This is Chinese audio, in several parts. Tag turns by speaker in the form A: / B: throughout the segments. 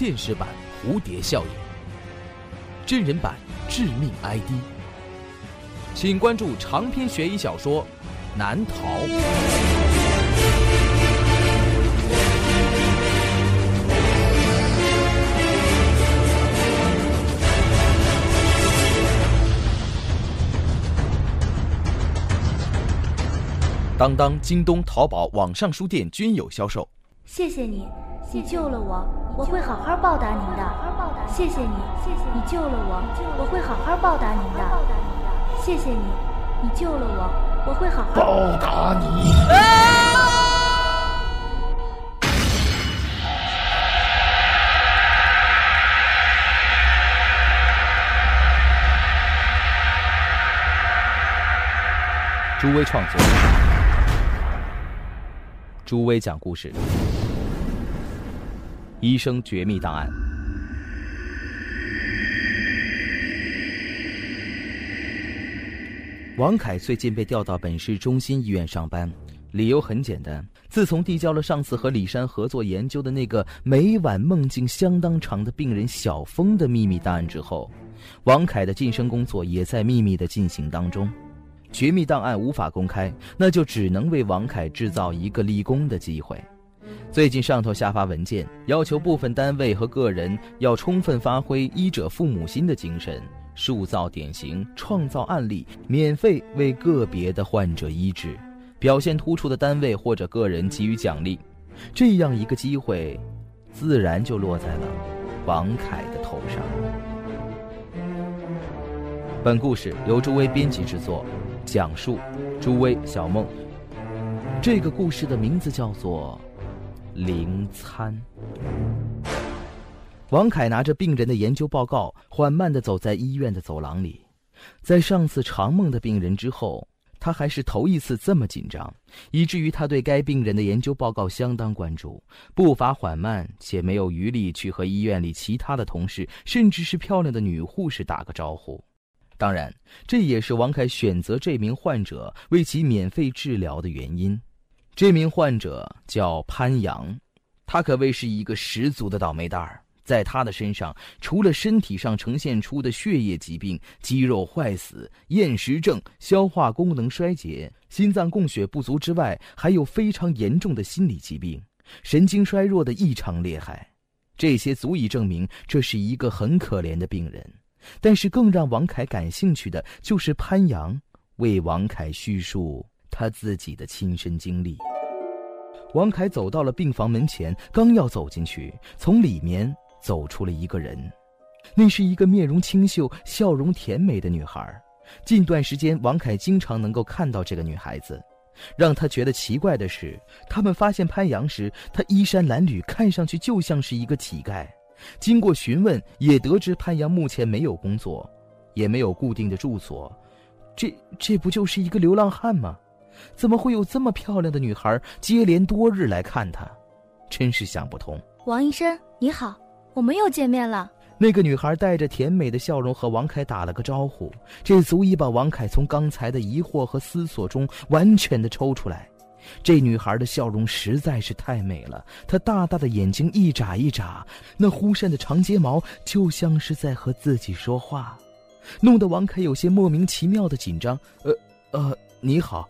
A: 现实版蝴蝶效应，真人版致命 ID，请关注长篇悬疑小说《难逃》。当当、京东、淘宝网上书店均有销售。
B: 谢谢你，你救了我，我会好好报答您的。谢谢你，谢谢你救了我，我会好好报答您的。谢谢你，你救了我，我会好好
C: 报答你。
A: 朱威创作。朱威讲故事，《医生绝密档案》。王凯最近被调到本市中心医院上班，理由很简单：自从递交了上次和李山合作研究的那个每晚梦境相当长的病人小峰的秘密档案之后，王凯的晋升工作也在秘密的进行当中。绝密档案无法公开，那就只能为王凯制造一个立功的机会。最近上头下发文件，要求部分单位和个人要充分发挥医者父母心的精神，塑造典型，创造案例，免费为个别的患者医治，表现突出的单位或者个人给予奖励。这样一个机会，自然就落在了王凯的头上。本故事由朱威编辑制作。讲述朱威、小梦。这个故事的名字叫做《灵参》。王凯拿着病人的研究报告，缓慢地走在医院的走廊里。在上次长梦的病人之后，他还是头一次这么紧张，以至于他对该病人的研究报告相当关注，步伐缓慢，且没有余力去和医院里其他的同事，甚至是漂亮的女护士打个招呼。当然，这也是王凯选择这名患者为其免费治疗的原因。这名患者叫潘阳，他可谓是一个十足的倒霉蛋儿。在他的身上，除了身体上呈现出的血液疾病、肌肉坏死、厌食症、消化功能衰竭、心脏供血不足之外，还有非常严重的心理疾病，神经衰弱的异常厉害。这些足以证明这是一个很可怜的病人。但是更让王凯感兴趣的就是潘阳为王凯叙述他自己的亲身经历。王凯走到了病房门前，刚要走进去，从里面走出了一个人，那是一个面容清秀、笑容甜美的女孩。近段时间，王凯经常能够看到这个女孩子。让他觉得奇怪的是，他们发现潘阳时，他衣衫褴褛，看上去就像是一个乞丐。经过询问，也得知潘阳目前没有工作，也没有固定的住所，这这不就是一个流浪汉吗？怎么会有这么漂亮的女孩接连多日来看他？真是想不通。
B: 王医生，你好，我们又见面了。
A: 那个女孩带着甜美的笑容和王凯打了个招呼，这足以把王凯从刚才的疑惑和思索中完全的抽出来。这女孩的笑容实在是太美了，她大大的眼睛一眨一眨，那忽闪的长睫毛就像是在和自己说话，弄得王凯有些莫名其妙的紧张。呃，呃，你好，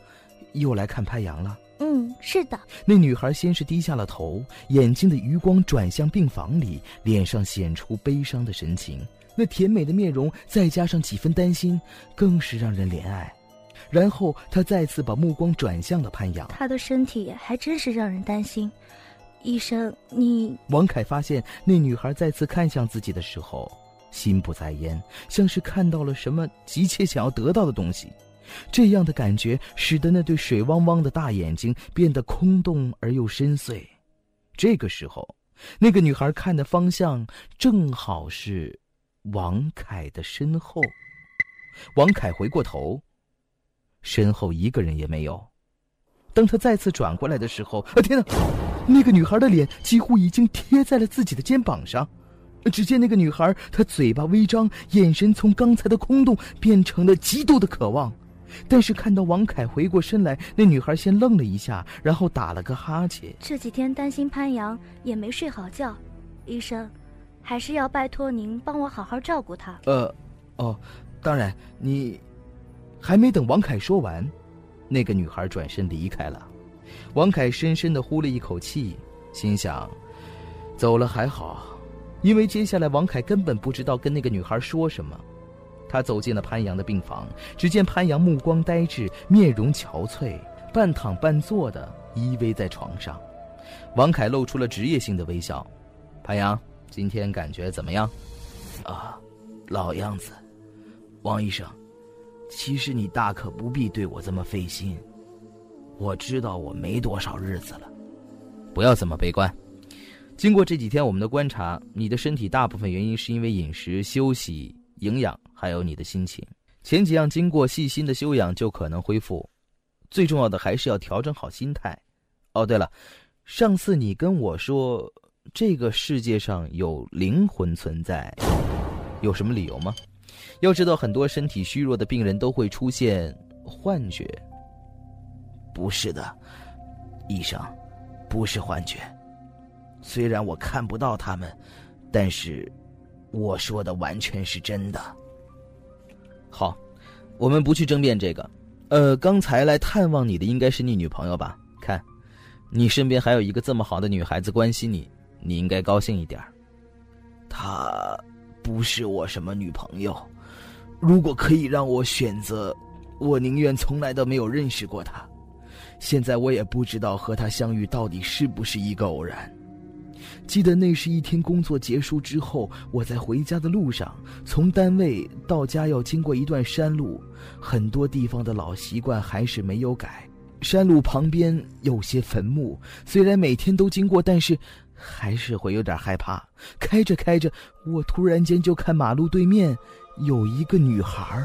A: 又来看潘阳了？
B: 嗯，是的。
A: 那女孩先是低下了头，眼睛的余光转向病房里，脸上显出悲伤的神情，那甜美的面容再加上几分担心，更是让人怜爱。然后他再次把目光转向了潘阳，
B: 他的身体还真是让人担心。医生，你……
A: 王凯发现那女孩再次看向自己的时候，心不在焉，像是看到了什么急切想要得到的东西。这样的感觉使得那对水汪汪的大眼睛变得空洞而又深邃。这个时候，那个女孩看的方向正好是王凯的身后。王凯回过头。身后一个人也没有。当他再次转过来的时候，啊天哪！那个女孩的脸几乎已经贴在了自己的肩膀上。只见那个女孩，她嘴巴微张，眼神从刚才的空洞变成了极度的渴望。但是看到王凯回过身来，那女孩先愣了一下，然后打了个哈欠。
B: 这几天担心潘阳，也没睡好觉。医生，还是要拜托您帮我好好照顾他。
D: 呃，哦，当然，你还没等王凯说完，那个女孩转身离开了。王凯深深的呼了一口气，心想：走了还好，因为接下来王凯根本不知道跟那个女孩说什么。他走进了潘阳的病房，只见潘阳目光呆滞，面容憔悴，半躺半坐的依偎在床上。王凯露出了职业性的微笑：“潘阳，今天感觉怎么样？”“
A: 啊，老样子。”王医生，其实你大可不必对我这么费心。我知道我没多少日子了，
D: 不要这么悲观。经过这几天我们的观察，你的身体大部分原因是因为饮食、休息、营养。还有你的心情，前几样经过细心的修养就可能恢复。最重要的还是要调整好心态。哦，对了，上次你跟我说这个世界上有灵魂存在，有什么理由吗？要知道，很多身体虚弱的病人都会出现幻觉。
A: 不是的，医生，不是幻觉。虽然我看不到他们，但是我说的完全是真的。
D: 好，我们不去争辩这个。呃，刚才来探望你的应该是你女朋友吧？看，你身边还有一个这么好的女孩子关心你，你应该高兴一点。
A: 她不是我什么女朋友。如果可以让我选择，我宁愿从来都没有认识过她。现在我也不知道和她相遇到底是不是一个偶然。记得那是一天工作结束之后，我在回家的路上，从单位到家要经过一段山路，很多地方的老习惯还是没有改。山路旁边有些坟墓，虽然每天都经过，但是还是会有点害怕。开着开着，我突然间就看马路对面有一个女孩，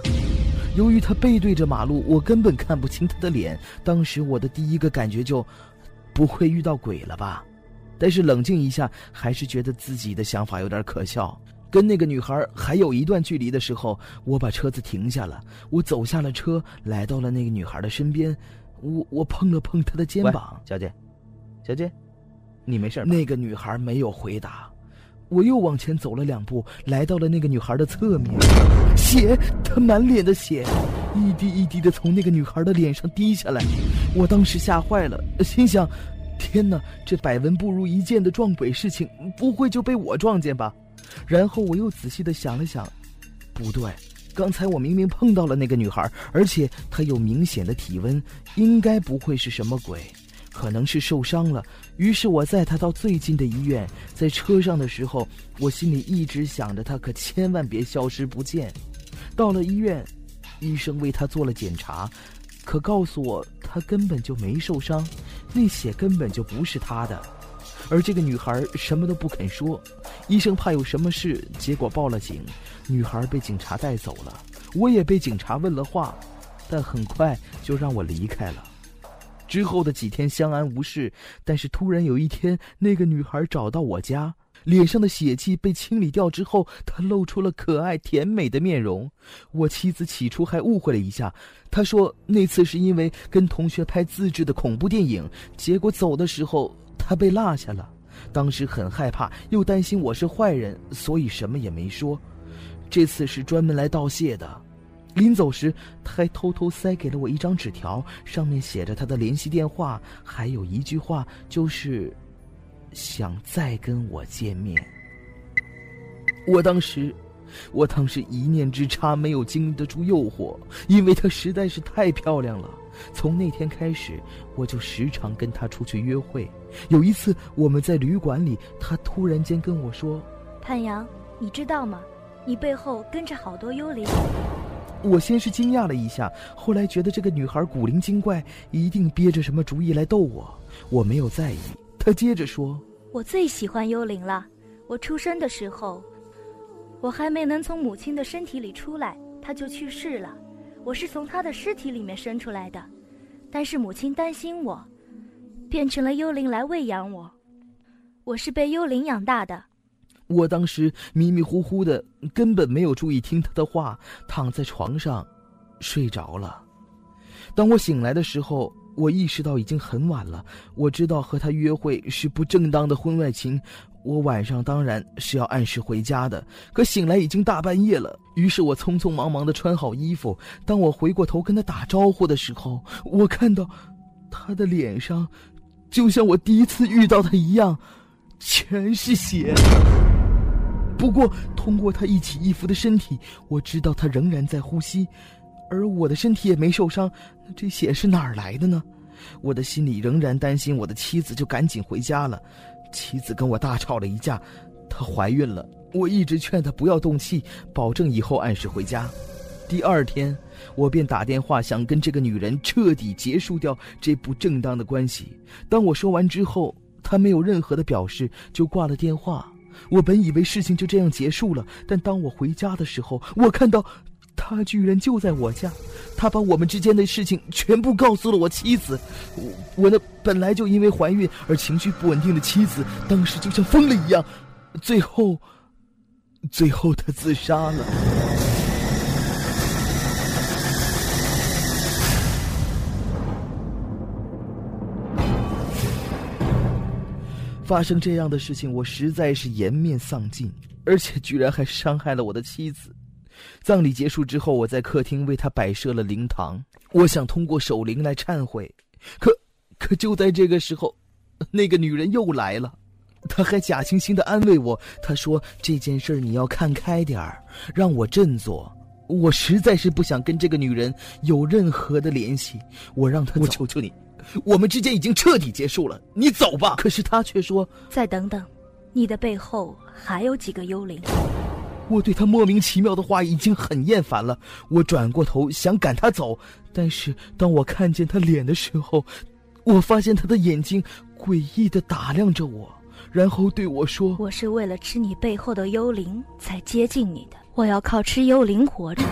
A: 由于她背对着马路，我根本看不清她的脸。当时我的第一个感觉就，不会遇到鬼了吧？但是冷静一下，还是觉得自己的想法有点可笑。跟那个女孩还有一段距离的时候，我把车子停下了，我走下了车，来到了那个女孩的身边，我我碰了碰她的肩膀，
D: 小姐，小姐，你没事吧
A: 那个女孩没有回答，我又往前走了两步，来到了那个女孩的侧面，血，她满脸的血，一滴一滴的从那个女孩的脸上滴下来，我当时吓坏了，心想。天哪，这百闻不如一见的撞鬼事情，不会就被我撞见吧？然后我又仔细的想了想，不对，刚才我明明碰到了那个女孩，而且她有明显的体温，应该不会是什么鬼，可能是受伤了。于是我载她到最近的医院，在车上的时候，我心里一直想着她可千万别消失不见。到了医院，医生为她做了检查。可告诉我，她根本就没受伤，那血根本就不是他的，而这个女孩什么都不肯说，医生怕有什么事，结果报了警，女孩被警察带走了，我也被警察问了话，但很快就让我离开了。之后的几天相安无事，但是突然有一天，那个女孩找到我家。脸上的血迹被清理掉之后，他露出了可爱甜美的面容。我妻子起初还误会了一下，她说那次是因为跟同学拍自制的恐怖电影，结果走的时候她被落下了。当时很害怕，又担心我是坏人，所以什么也没说。这次是专门来道谢的。临走时，他还偷偷塞给了我一张纸条，上面写着他的联系电话，还有一句话，就是。想再跟我见面，我当时，我当时一念之差，没有经得住诱惑，因为她实在是太漂亮了。从那天开始，我就时常跟她出去约会。有一次，我们在旅馆里，她突然间跟我说：“
B: 潘阳，你知道吗？你背后跟着好多幽灵。”
A: 我先是惊讶了一下，后来觉得这个女孩古灵精怪，一定憋着什么主意来逗我。我没有在意。他接着说：“
B: 我最喜欢幽灵了。我出生的时候，我还没能从母亲的身体里出来，他就去世了。我是从他的尸体里面生出来的，但是母亲担心我，变成了幽灵来喂养我。我是被幽灵养大的。”
A: 我当时迷迷糊糊的，根本没有注意听他的话，躺在床上，睡着了。当我醒来的时候。我意识到已经很晚了，我知道和他约会是不正当的婚外情，我晚上当然是要按时回家的，可醒来已经大半夜了。于是我匆匆忙忙的穿好衣服。当我回过头跟他打招呼的时候，我看到他的脸上，就像我第一次遇到他一样，全是血。不过通过他一起一伏的身体，我知道他仍然在呼吸，而我的身体也没受伤。这血是哪儿来的呢？我的心里仍然担心我的妻子，就赶紧回家了。妻子跟我大吵了一架，她怀孕了。我一直劝她不要动气，保证以后按时回家。第二天，我便打电话想跟这个女人彻底结束掉这不正当的关系。当我说完之后，她没有任何的表示，就挂了电话。我本以为事情就这样结束了，但当我回家的时候，我看到。他居然就在我家，他把我们之间的事情全部告诉了我妻子。我我那本来就因为怀孕而情绪不稳定的妻子，当时就像疯了一样。最后，最后他自杀了。发生这样的事情，我实在是颜面丧尽，而且居然还伤害了我的妻子。葬礼结束之后，我在客厅为他摆设了灵堂。我想通过守灵来忏悔，可，可就在这个时候，那个女人又来了。她还假惺惺的安慰我，她说：“这件事你要看开点儿，让我振作。”我实在是不想跟这个女人有任何的联系。我让她，我求求你，我们之间已经彻底结束了，你走吧。可是她却说：“
B: 再等等，你的背后还有几个幽灵。”
A: 我对他莫名其妙的话已经很厌烦了，我转过头想赶他走，但是当我看见他脸的时候，我发现他的眼睛诡异的打量着我，然后对我说：“
B: 我是为了吃你背后的幽灵才接近你的，我要靠吃幽灵活着。”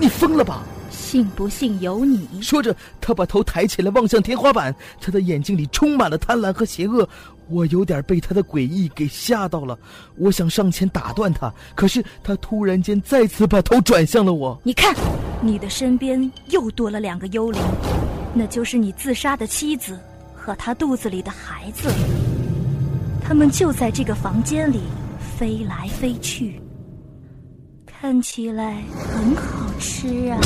A: 你疯了吧？
B: 信不信由你。
A: 说着，他把头抬起来望向天花板，他的眼睛里充满了贪婪和邪恶。我有点被他的诡异给吓到了，我想上前打断他，可是他突然间再次把头转向了我。
B: 你看，你的身边又多了两个幽灵，那就是你自杀的妻子和他肚子里的孩子，他们就在这个房间里飞来飞去。看起来很好吃啊！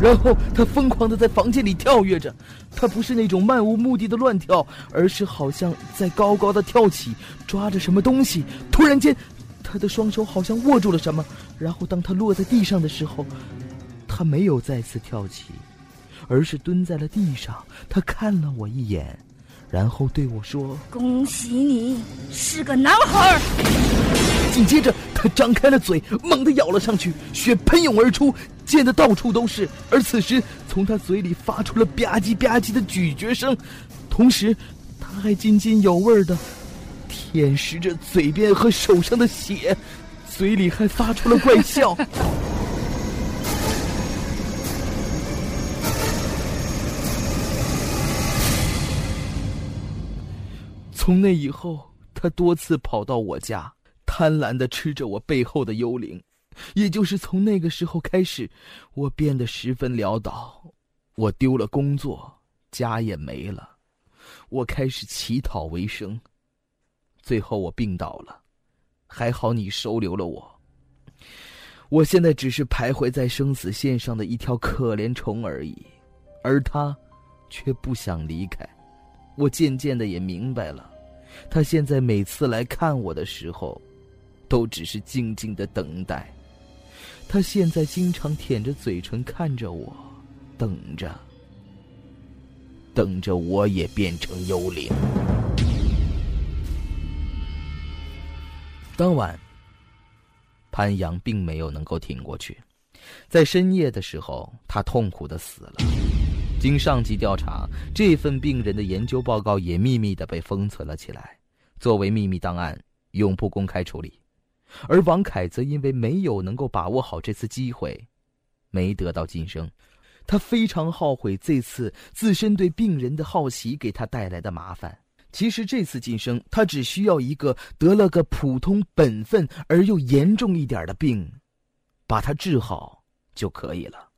A: 然后他疯狂的在房间里跳跃着，他不是那种漫无目的的乱跳，而是好像在高高的跳起，抓着什么东西。突然间，他的双手好像握住了什么，然后当他落在地上的时候，他没有再次跳起，而是蹲在了地上。他看了我一眼。然后对我说：“
B: 恭喜你是个男孩。”
A: 紧接着，他张开了嘴，猛地咬了上去，血喷涌而出，溅得到处都是。而此时，从他嘴里发出了吧唧吧唧的咀嚼声，同时，他还津津有味的舔舐着嘴边和手上的血，嘴里还发出了怪笑。从那以后，他多次跑到我家，贪婪的吃着我背后的幽灵。也就是从那个时候开始，我变得十分潦倒，我丢了工作，家也没了，我开始乞讨为生。最后我病倒了，还好你收留了我。我现在只是徘徊在生死线上的一条可怜虫而已，而他，却不想离开。我渐渐的也明白了。他现在每次来看我的时候，都只是静静的等待。他现在经常舔着嘴唇看着我，等着，等着我也变成幽灵。当晚，潘阳并没有能够挺过去，在深夜的时候，他痛苦的死了。经上级调查，这份病人的研究报告也秘密的被封存了起来，作为秘密档案，永不公开处理。而王凯则因为没有能够把握好这次机会，没得到晋升。他非常后悔这次自身对病人的好奇给他带来的麻烦。其实这次晋升，他只需要一个得了个普通本分而又严重一点的病，把他治好就可以了。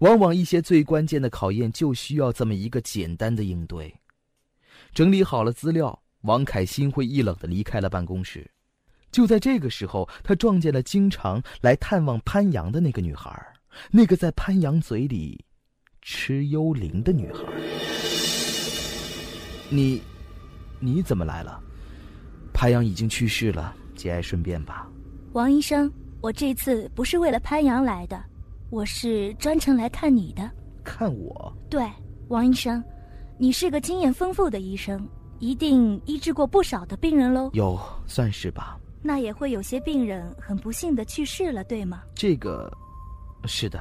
A: 往往一些最关键的考验就需要这么一个简单的应对。整理好了资料，王凯心灰意冷的离开了办公室。就在这个时候，他撞见了经常来探望潘阳的那个女孩，那个在潘阳嘴里吃幽灵的女孩。你，你怎么来了？潘阳已经去世了，节哀顺变吧。
B: 王医生，我这次不是为了潘阳来的，我是专程来看你的。
A: 看我？
B: 对，王医生，你是个经验丰富的医生，一定医治过不少的病人喽。
A: 有，算是吧。
B: 那也会有些病人很不幸的去世了，对吗？
A: 这个，是的，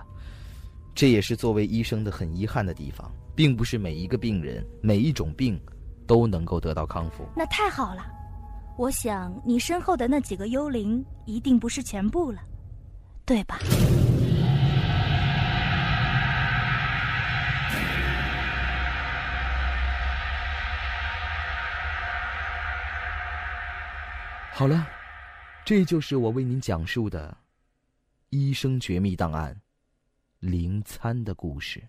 A: 这也是作为医生的很遗憾的地方，并不是每一个病人、每一种病都能够得到康复。
B: 那太好了，我想你身后的那几个幽灵一定不是全部了，对吧？
A: 好了。这就是我为您讲述的《医生绝密档案》灵参的故事。